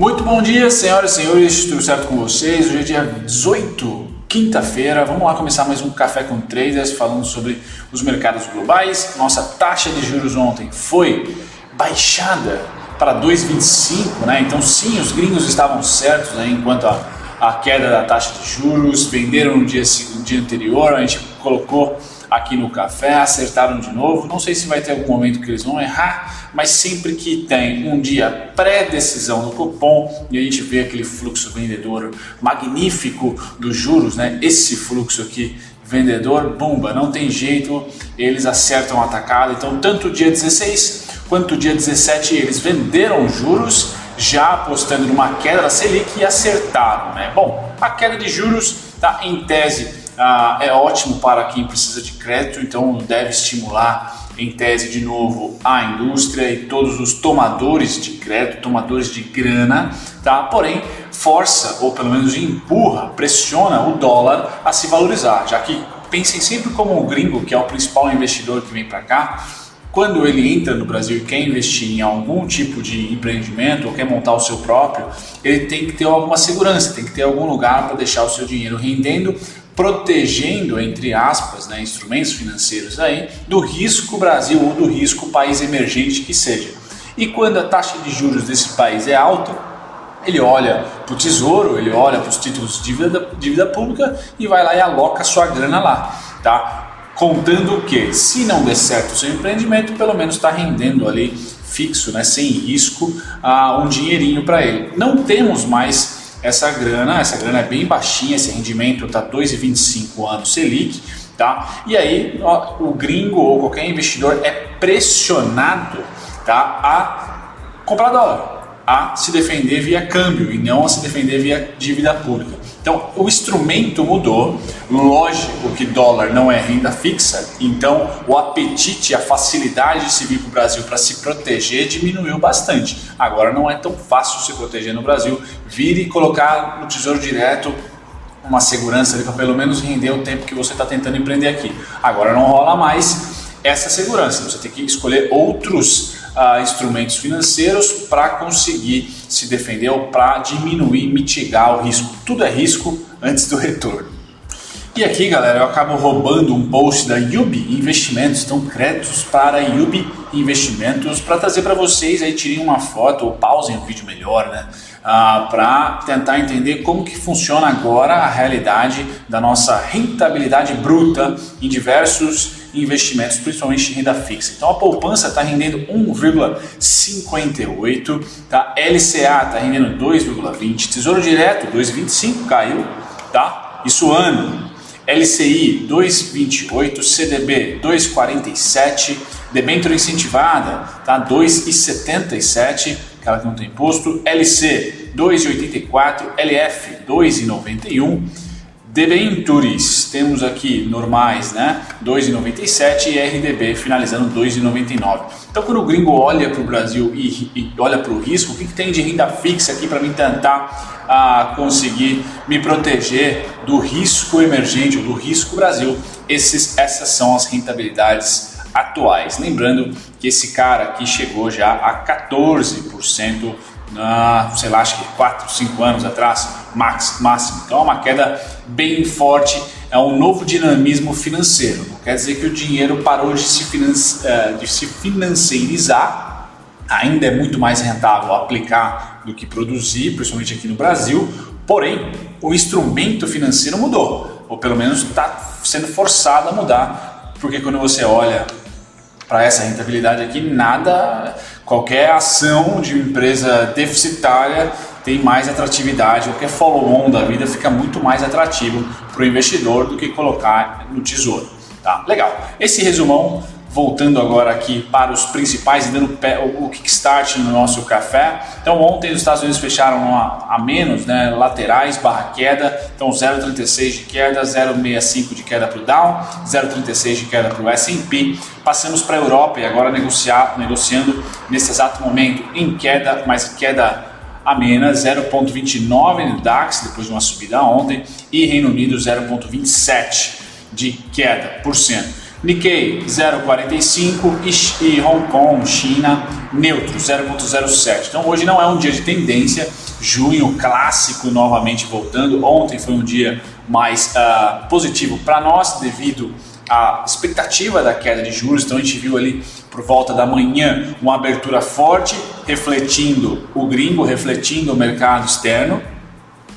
Muito bom dia, senhoras e senhores, tudo certo com vocês? Hoje é dia 18, quinta-feira. Vamos lá começar mais um Café com Traders falando sobre os mercados globais. Nossa taxa de juros ontem foi baixada para 2,25, né? Então, sim, os gringos estavam certos né? enquanto a, a queda da taxa de juros, venderam no dia, no dia anterior, a gente colocou aqui no café, acertaram de novo. Não sei se vai ter algum momento que eles vão errar, mas sempre que tem um dia pré-decisão do cupom e a gente vê aquele fluxo vendedor magnífico dos juros, né? Esse fluxo aqui vendedor, bomba, não tem jeito, eles acertam a atacada. Então, tanto dia 16 quanto o dia 17 eles venderam juros já apostando numa queda da Selic e acertaram, né? Bom, a queda de juros está em tese ah, é ótimo para quem precisa de crédito, então deve estimular em tese de novo a indústria e todos os tomadores de crédito, tomadores de grana, tá? Porém, força ou pelo menos empurra, pressiona o dólar a se valorizar, já que pensem sempre como o gringo, que é o principal investidor que vem para cá, quando ele entra no Brasil e quer investir em algum tipo de empreendimento ou quer montar o seu próprio, ele tem que ter alguma segurança, tem que ter algum lugar para deixar o seu dinheiro rendendo protegendo, entre aspas, né, instrumentos financeiros aí, do risco Brasil ou do risco país emergente que seja. E quando a taxa de juros desse país é alta, ele olha para o tesouro, ele olha para os títulos de dívida, dívida pública e vai lá e aloca sua grana lá, tá? Contando que, se não der certo o seu empreendimento, pelo menos está rendendo ali fixo, né, sem risco, uh, um dinheirinho para ele. Não temos mais essa grana, essa grana é bem baixinha, esse rendimento está 2,25 anos Selic, tá? E aí ó, o gringo ou qualquer investidor é pressionado, tá, a comprar dólar, a se defender via câmbio e não a se defender via dívida pública. Então, o instrumento mudou. Lógico que dólar não é renda fixa, então o apetite, a facilidade de se vir para o Brasil para se proteger diminuiu bastante. Agora não é tão fácil se proteger no Brasil. Vir e colocar no Tesouro Direto uma segurança para pelo menos render o tempo que você está tentando empreender aqui. Agora não rola mais essa segurança. Você tem que escolher outros instrumentos financeiros para conseguir se defender ou para diminuir, mitigar o risco. Tudo é risco antes do retorno. E aqui, galera, eu acabo roubando um post da Yubi Investimentos, então créditos para Yubi Investimentos, para trazer para vocês aí tirem uma foto ou pausem o vídeo melhor, né? Ah, para tentar entender como que funciona agora a realidade da nossa rentabilidade bruta em diversos investimentos, principalmente renda fixa. Então a poupança está rendendo 1,58, tá? LCA está rendendo 2,20, Tesouro Direto 2,25 caiu, tá? Isso ano. LCI 2,28, CDB 2,47, debênture incentivada tá? 2,77, aquela que não tem imposto, LC 2,84, LF 2,91 Debentures, temos aqui normais, né? 2,97 e RDB finalizando 2,99. Então, quando o gringo olha para o Brasil e, e olha para o risco, o que, que, tem de renda fixa aqui para mim tentar ah, conseguir me proteger do risco emergente ou do risco Brasil? Esses, essas são as rentabilidades atuais. Lembrando que esse cara aqui chegou já a 14% na, sei lá, acho que 4, 5 anos atrás, max, máximo. Então é uma queda bem forte, é um novo dinamismo financeiro. Não quer dizer que o dinheiro parou de se, finance, eh, de se financeirizar, ainda é muito mais rentável aplicar do que produzir, principalmente aqui no Brasil, porém o instrumento financeiro mudou, ou pelo menos está sendo forçado a mudar, porque quando você olha para essa rentabilidade aqui, nada, qualquer ação de empresa deficitária tem mais atratividade, qualquer follow-on da vida fica muito mais atrativo para o investidor do que colocar no tesouro. Tá? Legal. Esse resumão voltando agora aqui para os principais e dando o kickstart no nosso café. Então ontem os Estados Unidos fecharam a, a menos, né, laterais barra queda, então 0,36 de queda, 0,65 de queda para o Dow, 0,36 de queda para o S&P. Passamos para a Europa e agora negociar, negociando nesse exato momento em queda, mas queda amena 0,29 no DAX depois de uma subida ontem e Reino Unido 0,27 de queda por cento. Nikkei 0,45 e Hong Kong, China, neutro 0,07. Então hoje não é um dia de tendência, junho clássico novamente voltando. Ontem foi um dia mais uh, positivo para nós devido à expectativa da queda de juros. Então a gente viu ali por volta da manhã uma abertura forte, refletindo o gringo, refletindo o mercado externo,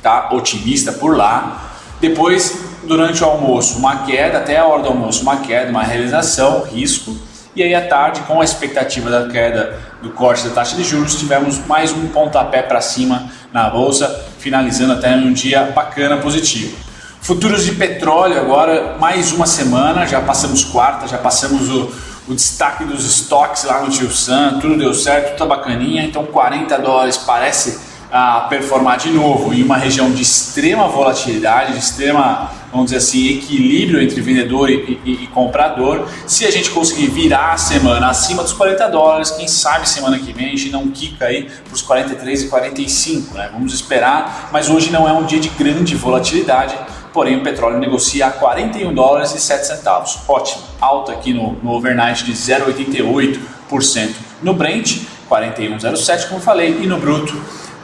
tá? Otimista por lá. Depois, durante o almoço, uma queda, até a hora do almoço, uma queda, uma realização, risco. E aí à tarde, com a expectativa da queda do corte da taxa de juros, tivemos mais um pontapé para cima na bolsa, finalizando até um dia bacana positivo. Futuros de petróleo agora, mais uma semana, já passamos quarta, já passamos o, o destaque dos estoques lá no Tio Sam, tudo deu certo, tudo tá bacaninha, então 40 dólares parece ah, performar de novo em uma região de extrema volatilidade, de extrema, vamos dizer assim, equilíbrio entre vendedor e, e, e, comprador. Se a gente conseguir virar a semana acima dos 40 dólares, quem sabe semana que vem a gente não quica aí para os 43 e 45, né? Vamos esperar, mas hoje não é um dia de grande volatilidade porém o petróleo negocia a 41 dólares e 7 centavos. Ótimo, alta aqui no, no overnight de 0,88%. No Brent, 41,07 como falei, e no bruto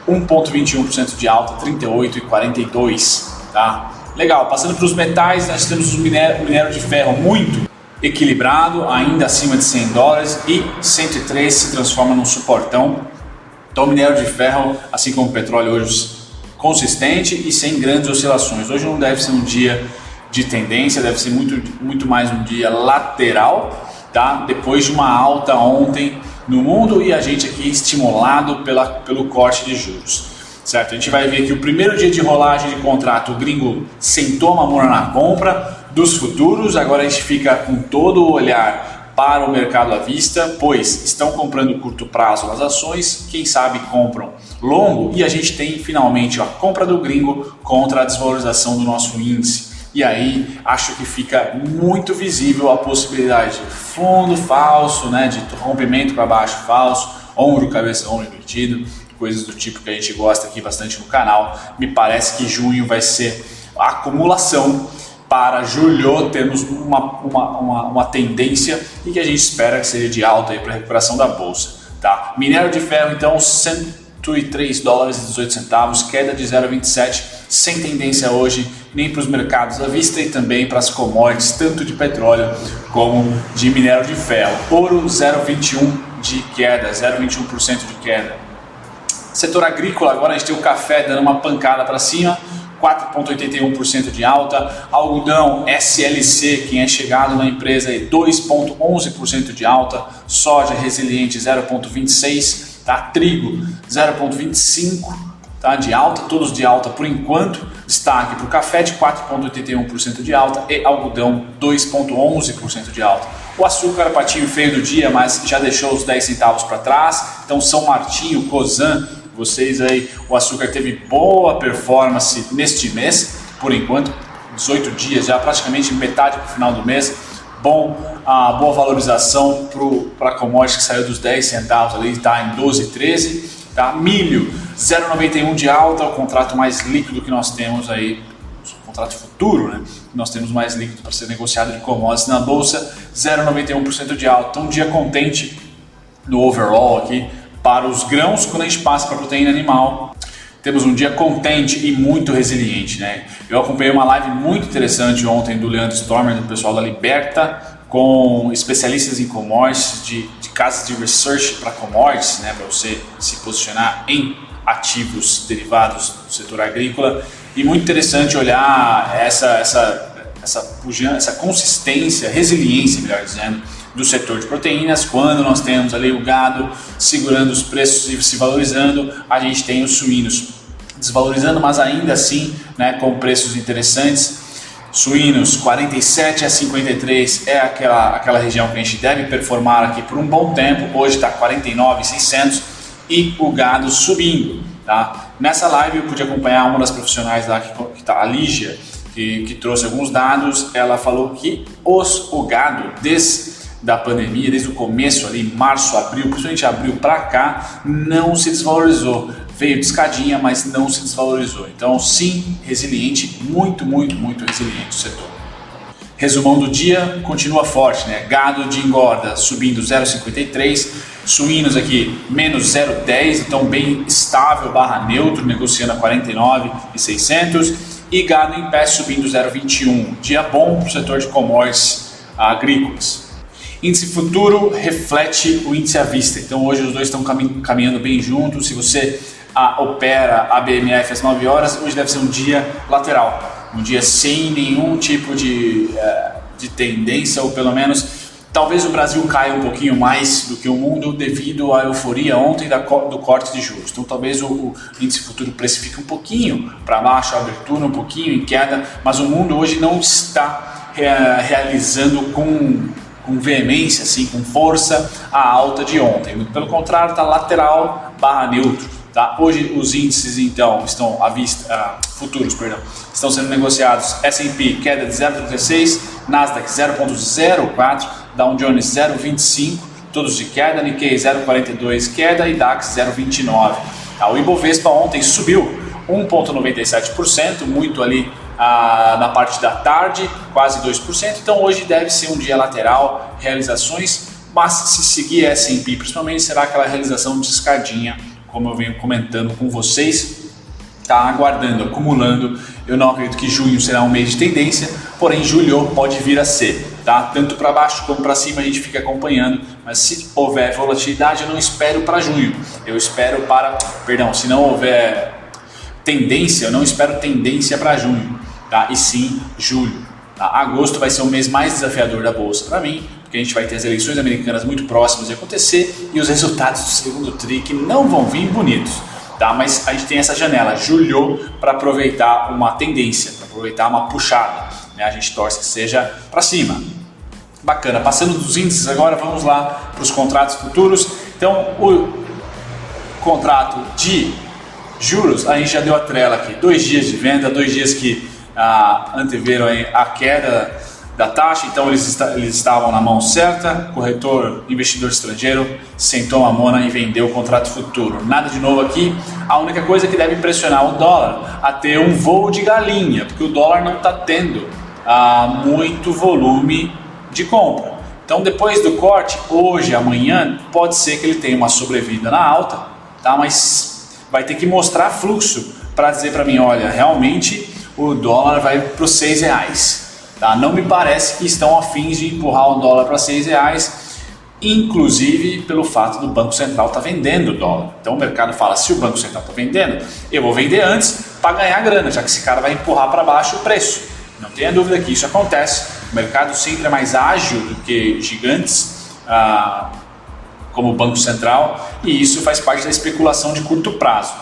1,21% de alta, 38 e 42, tá? Legal, passando para os metais, nós temos o minério, o minério de ferro muito equilibrado, ainda acima de 100 dólares e 103 se transforma num suportão. Então o minério de ferro, assim como o petróleo hoje consistente e sem grandes oscilações. Hoje não deve ser um dia de tendência, deve ser muito, muito mais um dia lateral, tá? Depois de uma alta ontem no mundo e a gente aqui estimulado pela, pelo corte de juros. Certo? A gente vai ver que o primeiro dia de rolagem de contrato, o gringo sentou a mamona na compra dos futuros, agora a gente fica com todo o olhar para o mercado à vista, pois estão comprando curto prazo as ações, quem sabe compram longo e a gente tem finalmente a compra do gringo contra a desvalorização do nosso índice. E aí acho que fica muito visível a possibilidade de fundo falso, né, de rompimento para baixo falso, ombro, cabeça, ombro invertido, coisas do tipo que a gente gosta aqui bastante no canal. Me parece que junho vai ser acumulação para julho termos uma, uma, uma, uma, tendência e que a gente espera que seja de alta para a recuperação da bolsa. Tá? Minério de ferro, então, 103 dólares e 18 centavos, queda de 0,27, sem tendência hoje nem para os mercados à vista e também para as commodities, tanto de petróleo como de minério de ferro. Ouro, 0,21 de queda, 0,21% de queda. Setor agrícola, agora a gente tem o café dando uma pancada para cima, 4,81% de alta. Algodão SLC, quem é chegado na empresa, 2,11% de alta. Soja resiliente 0,26%. Tá? Trigo 0,25% tá? de alta, todos de alta por enquanto. Destaque para o café de 4,81% de alta e algodão 2,11% de alta. O açúcar patinho feio do dia, mas já deixou os 10 centavos para trás. Então São Martinho, Cosan vocês aí, o açúcar teve boa performance neste mês, por enquanto, 18 dias, já praticamente metade para o final do mês. Bom, a boa valorização para a commodity que saiu dos 10 centavos ali, está em 12, 13. Tá? Milho, 0,91 de alta, o contrato mais líquido que nós temos aí, contrato futuro, né? Nós temos mais líquido para ser negociado de commodities na bolsa, 0,91% de alta. Então, um dia contente no overall aqui, para os grãos quando a gente passa para a proteína animal. Temos um dia contente e muito resiliente, né? Eu acompanhei uma live muito interessante ontem do Leandro Stormer, do pessoal da Liberta, com especialistas em commodities, de, de casas de research para commodities, né? Para você se posicionar em ativos derivados do setor agrícola. E muito interessante olhar essa, essa, essa, essa consistência, resiliência, melhor dizendo, do setor de proteínas. Quando nós temos ali o gado segurando os preços e se valorizando, a gente tem os suínos desvalorizando, mas ainda assim né, com preços interessantes. Suínos 47 a 53 é aquela, aquela região que a gente deve performar aqui por um bom tempo. Hoje está 49,600 e o gado subindo. Tá? Nessa live eu pude acompanhar uma das profissionais lá que está, a Lígia, que, que trouxe alguns dados. Ela falou que os, o gado, desde da pandemia, desde o começo ali, março, abril, principalmente abril para cá, não se desvalorizou. Veio de escadinha, mas não se desvalorizou. Então, sim, resiliente, muito, muito, muito resiliente o setor. Resumão do dia continua forte, né? Gado de engorda subindo 0,53, suínos aqui menos 0,10, então bem estável barra neutro, negociando a 49,600 e gado em pé subindo 0,21. Dia bom para o setor de commodities agrícolas. Índice futuro reflete o índice à vista, então hoje os dois estão caminhando bem juntos. Se você a, opera a BMF às 9 horas, hoje deve ser um dia lateral, um dia sem nenhum tipo de, uh, de tendência, ou pelo menos talvez o Brasil caia um pouquinho mais do que o mundo devido à euforia ontem da, do corte de juros. Então talvez o, o índice futuro precifique um pouquinho para baixo, a abertura um pouquinho em queda, mas o mundo hoje não está uh, realizando com com veemência, assim, com força, a alta de ontem. Pelo contrário, está lateral barra neutro. Tá? Hoje os índices então estão à vista, uh, futuros, perdão, estão sendo negociados S&P queda de 0,36, Nasdaq 0,04, Dow Jones 0,25, todos de queda, Nikkei 0,42 queda e DAX 0,29. Tá? O Ibovespa ontem subiu 1,97%, muito ali ah, na parte da tarde, quase 2%. Então hoje deve ser um dia lateral, realizações, mas se seguir S&P principalmente será aquela realização de escadinha, como eu venho comentando com vocês, está aguardando, acumulando. Eu não acredito que junho será um mês de tendência, porém julho pode vir a ser, tá? Tanto para baixo como para cima a gente fica acompanhando, mas se houver volatilidade eu não espero para junho. Eu espero para, perdão, se não houver tendência, eu não espero tendência para junho tá? e sim julho. Tá? Agosto vai ser o mês mais desafiador da bolsa para mim, porque a gente vai ter as eleições americanas muito próximas de acontecer e os resultados do segundo TRI que não vão vir bonitos. Tá? Mas a gente tem essa janela, julho, para aproveitar uma tendência, para aproveitar uma puxada. Né? A gente torce que seja para cima. Bacana, passando dos índices agora, vamos lá para os contratos futuros. Então, o contrato de juros, a gente já deu a trela aqui, dois dias de venda, dois dias que a, anteveram a queda da taxa, então eles, eles estavam na mão certa, corretor, investidor estrangeiro, sentou a mona e vendeu o contrato futuro. Nada de novo aqui, a única coisa que deve pressionar o dólar a ter um voo de galinha, porque o dólar não está tendo ah, muito volume de compra. Então depois do corte, hoje, amanhã, pode ser que ele tenha uma sobrevida na alta, tá? mas vai ter que mostrar fluxo para dizer para mim, olha, realmente o dólar vai para os seis reais. Tá? Não me parece que estão afins de empurrar o dólar para seis reais, inclusive pelo fato do Banco Central estar tá vendendo o dólar. Então o mercado fala, se o Banco Central está vendendo, eu vou vender antes para ganhar grana, já que esse cara vai empurrar para baixo o preço. Não tenha dúvida que isso acontece. O mercado sempre é mais ágil do que gigantes ah, como o Banco Central e isso faz parte da especulação de curto prazo.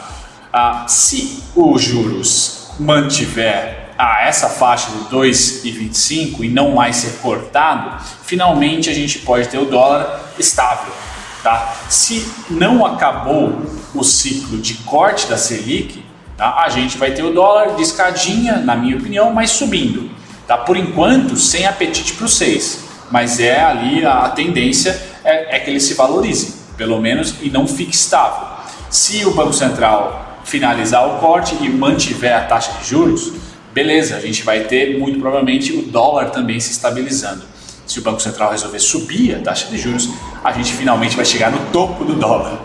Ah, se os juros mantiver a essa faixa de 2,25 e não mais ser cortado, finalmente a gente pode ter o dólar estável. Tá? Se não acabou o ciclo de corte da Selic, tá? a gente vai ter o dólar de escadinha, na minha opinião, mas subindo. Tá? Por enquanto, sem apetite para o 6, mas é ali a, a tendência é, é que ele se valorize, pelo menos, e não fique estável. Se o Banco Central finalizar o corte e mantiver a taxa de juros, beleza, a gente vai ter muito provavelmente o dólar também se estabilizando. Se o Banco Central resolver subir a taxa de juros, a gente finalmente vai chegar no topo do dólar.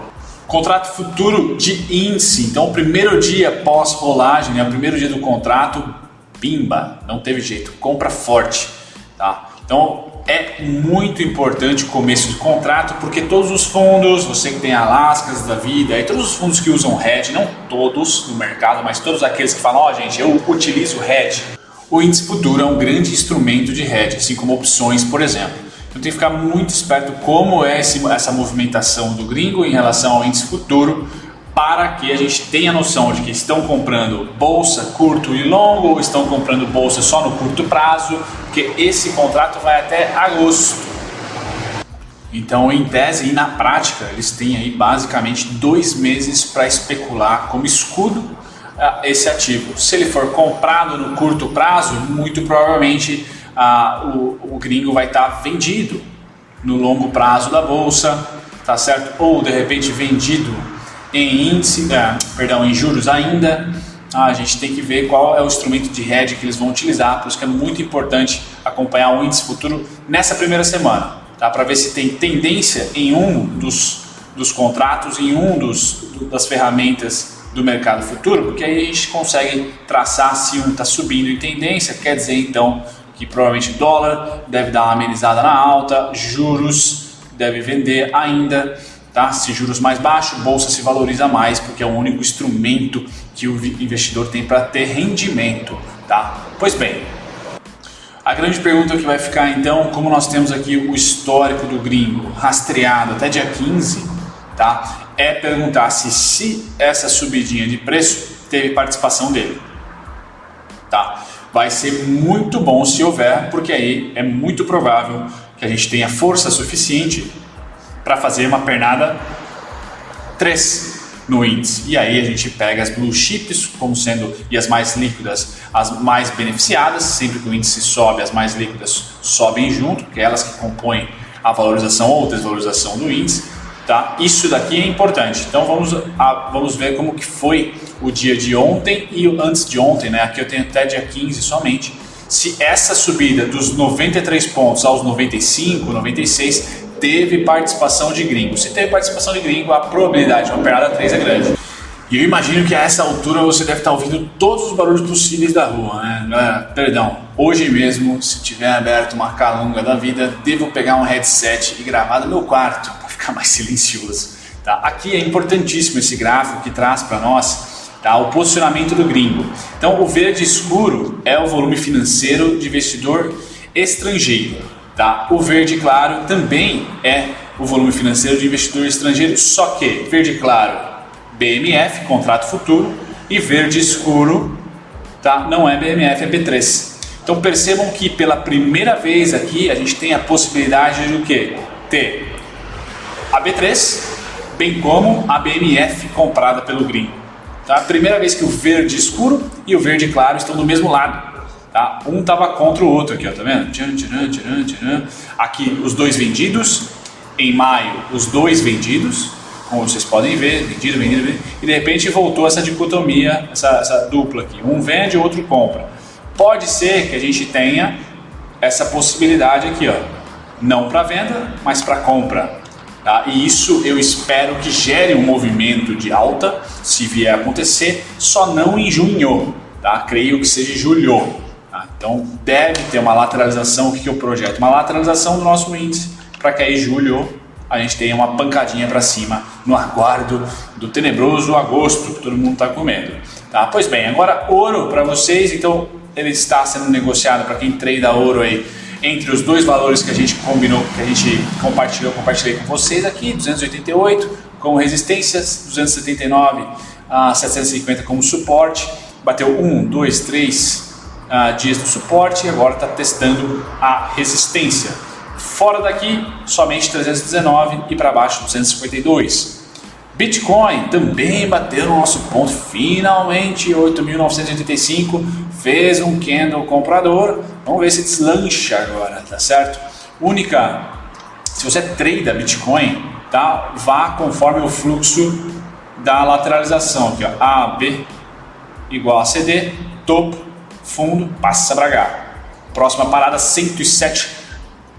Contrato futuro de índice. Então, o primeiro dia pós-rolagem, né, o primeiro dia do contrato, pimba, não teve jeito, compra forte. Tá? Então, é muito importante o começo de contrato, porque todos os fundos, você que tem Alaskas da vida, e todos os fundos que usam hedge, não todos no mercado, mas todos aqueles que falam, ó oh, gente, eu utilizo hedge, o índice futuro é um grande instrumento de hedge, assim como opções, por exemplo. Então tem que ficar muito esperto como é esse, essa movimentação do gringo em relação ao índice futuro, para que a gente tenha noção de que estão comprando bolsa curto e longo ou estão comprando bolsa só no curto prazo, porque esse contrato vai até agosto. Então, em tese e na prática, eles têm aí basicamente dois meses para especular como escudo uh, esse ativo. Se ele for comprado no curto prazo, muito provavelmente uh, o, o gringo vai estar tá vendido no longo prazo da bolsa, tá certo? Ou de repente vendido em índice, ah, perdão, em juros ainda, ah, a gente tem que ver qual é o instrumento de hedge que eles vão utilizar, por isso que é muito importante acompanhar o índice futuro nessa primeira semana, tá? para ver se tem tendência em um dos, dos contratos, em um dos, das ferramentas do mercado futuro, porque aí a gente consegue traçar se um está subindo em tendência, quer dizer então que provavelmente dólar deve dar uma amenizada na alta, juros deve vender ainda, tá? Se juros mais baixos, bolsa se valoriza mais porque é o único instrumento que o investidor tem para ter rendimento, tá? Pois bem, a grande pergunta que vai ficar então, como nós temos aqui o histórico do gringo rastreado até dia 15, tá? É perguntar se, se essa subidinha de preço teve participação dele, tá? Vai ser muito bom se houver, porque aí é muito provável que a gente tenha força suficiente para fazer uma pernada 3 no índice. E aí a gente pega as blue chips como sendo e as mais líquidas, as mais beneficiadas, sempre que o índice sobe, as mais líquidas sobem junto, que é elas que compõem a valorização ou desvalorização do índice. Tá? Isso daqui é importante. Então vamos, a, vamos ver como que foi o dia de ontem e antes de ontem, né? Aqui eu tenho até dia 15 somente. Se essa subida dos 93 pontos aos 95, 96 teve participação de gringo. Se teve participação de gringo, a probabilidade de uma pernada 3 é grande. E eu imagino que a essa altura você deve estar ouvindo todos os barulhos possíveis da rua, né? Galera, perdão, hoje mesmo, se tiver aberto uma calunga da vida, devo pegar um headset e gravar no meu quarto para ficar mais silencioso. Tá? Aqui é importantíssimo esse gráfico que traz para nós tá? o posicionamento do gringo. Então, o verde escuro é o volume financeiro de investidor estrangeiro. Tá? O verde claro também é o volume financeiro de investidor estrangeiro, só que verde claro, BMF, contrato futuro, e verde escuro, tá? não é BMF, é B3. Então percebam que pela primeira vez aqui a gente tem a possibilidade de o que? Ter a B3, bem como a BMF comprada pelo gringo. Tá? Primeira vez que o verde escuro e o verde claro estão do mesmo lado. Tá? Um estava contra o outro aqui, ó, tá vendo? Tcharam, tcharam, tcharam. Aqui os dois vendidos, em maio os dois vendidos, como vocês podem ver, vendido, vendido, vendido, e de repente voltou essa dicotomia, essa, essa dupla aqui, um vende, outro compra. Pode ser que a gente tenha essa possibilidade aqui, ó, não para venda, mas para compra. Tá? E isso eu espero que gere um movimento de alta, se vier a acontecer, só não em junho, tá? creio que seja julho. Tá? Então deve ter uma lateralização. O que, que eu projeto? Uma lateralização do nosso índice para que aí julho a gente tenha uma pancadinha para cima no aguardo do tenebroso agosto que todo mundo está comendo. Tá? Pois bem, agora ouro para vocês. Então ele está sendo negociado para quem treina ouro aí entre os dois valores que a gente combinou, que a gente compartilhou, compartilhei com vocês aqui, 288 como resistências, 279 a 750 como suporte, bateu 1, 2, 3, uh, dias do suporte e agora está testando a resistência. Fora daqui, somente 319 e para baixo 252. Bitcoin também bateu no nosso ponto, finalmente 8.985, fez um candle comprador, vamos ver se deslancha agora, tá certo? Única, se você trader Bitcoin, tá? vá conforme o fluxo da lateralização, aqui ó, A, B igual a CD, topo, fundo, passa para cá. Próxima parada 107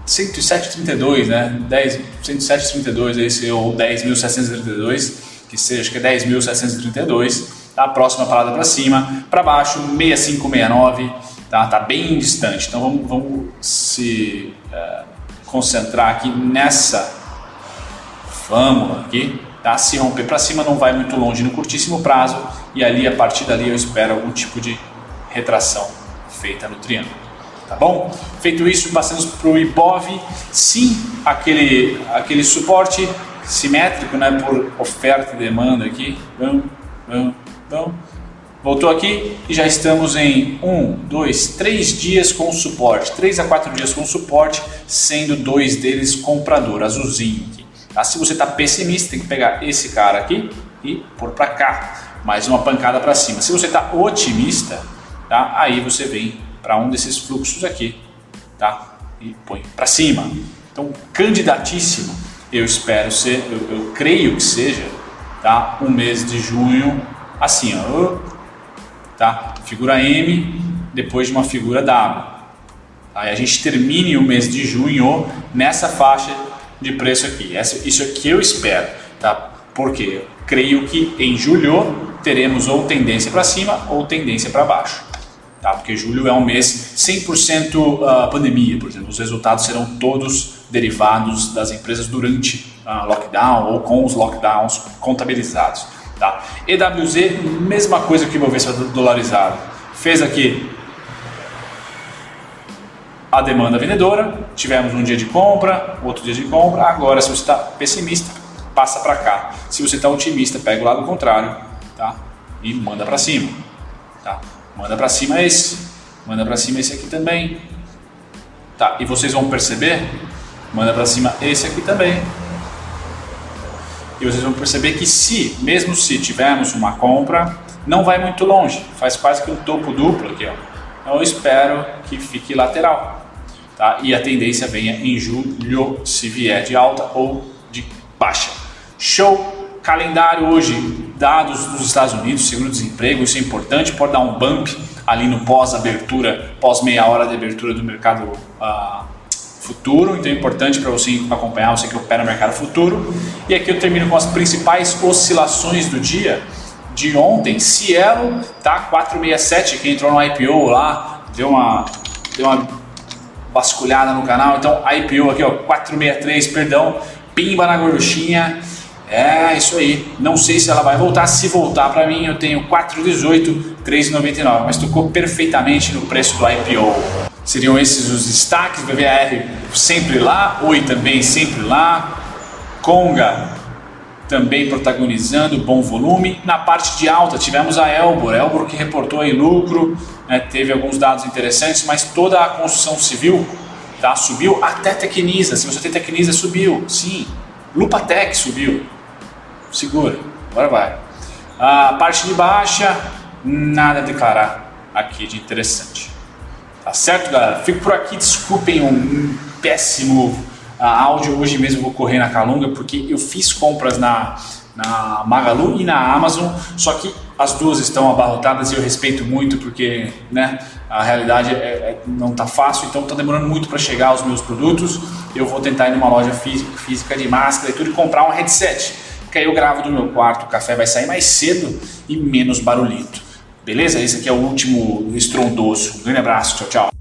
107,32, né? 10, 107,32 esse ou 10.732, que seja, que é 10.732. Tá? Próxima parada para cima, para baixo 6569, tá? Tá bem distante. Então vamos, vamos se é, concentrar aqui nessa fórmula aqui, tá? Se romper para cima não vai muito longe no curtíssimo prazo e ali a partir dali eu espero algum tipo de retração feita no triângulo. Tá bom? Feito isso, passamos para o IBOV. Sim, aquele, aquele suporte simétrico né, por oferta e demanda aqui. Vamos, vamos, vamos. Voltou aqui e já estamos em um, dois, três dias com suporte, três a quatro dias com suporte, sendo dois deles comprador, azulzinho aqui. Tá? Se você está pessimista, tem que pegar esse cara aqui e pôr para cá, mais uma pancada para cima. Se você está otimista, tá? Aí você vem para um desses fluxos aqui, tá? E põe para cima. Então, candidatíssimo, eu espero ser, eu, eu, creio que seja, tá? Um mês de junho, assim, ó, tá? Figura M depois de uma figura W. Aí a gente termine o mês de junho nessa faixa de preço aqui. isso aqui eu espero, tá? Porque creio que em julho teremos ou tendência para cima ou tendência para baixo. Tá? Porque julho é um mês 100% uh, pandemia, por exemplo, os resultados serão todos derivados das empresas durante uh, lockdown ou com os lockdowns contabilizados. Tá? EWZ, mesma coisa que o Ibovespa dolarizado. Fez aqui a demanda vendedora, tivemos um dia de compra, outro dia de compra. Agora, se você está pessimista, passa para cá. Se você está otimista, pega o lado contrário, tá? E manda para cima, tá? Manda para cima esse, manda para cima esse aqui também, tá? E vocês vão perceber, manda para cima esse aqui também. E vocês vão perceber que se, mesmo se tivermos uma compra, não vai muito longe, faz quase que um topo duplo aqui, ó. Então eu espero que fique lateral tá? e a tendência venha em julho se vier de alta ou de baixa. Show! Calendário hoje, dados dos Estados Unidos, seguro-desemprego, isso é importante, pode dar um bump ali no pós-abertura, pós meia hora de abertura do mercado uh, futuro, então é importante para você acompanhar, você que opera no mercado futuro. E aqui eu termino com as principais oscilações do dia de ontem. Cielo tá 467, que entrou no IPO lá, deu uma, deu uma vasculhada no canal. Então, IPO aqui, ó, 463, perdão, pimba na gorduchinha. É isso aí. Não sei se ela vai voltar. Se voltar para mim, eu tenho 418, 3,99, mas tocou perfeitamente no preço do IPO. Seriam esses os destaques, BVR sempre lá, Oi também sempre lá, Conga também protagonizando bom volume. Na parte de alta tivemos a Elbor, Elbor que reportou aí lucro, né, teve alguns dados interessantes, mas toda a construção civil tá, subiu, até Tecnisa, se você tem Tecnisa subiu, sim. Lupatec subiu, segura, agora vai. A parte de baixa, nada a declarar aqui de interessante. Tá certo, galera? Fico por aqui, desculpem um péssimo a áudio. Hoje mesmo vou correr na Calunga porque eu fiz compras na, na Magalu e na Amazon, só que as duas estão abarrotadas e eu respeito muito porque né, a realidade é, é, não está fácil, então está demorando muito para chegar os meus produtos. Eu vou tentar ir numa loja física, física de máscara e tudo e comprar um headset, que aí eu gravo do meu quarto, o café vai sair mais cedo e menos barulhento. Beleza? Esse aqui é o último estrondoso. Um grande abraço, tchau, tchau.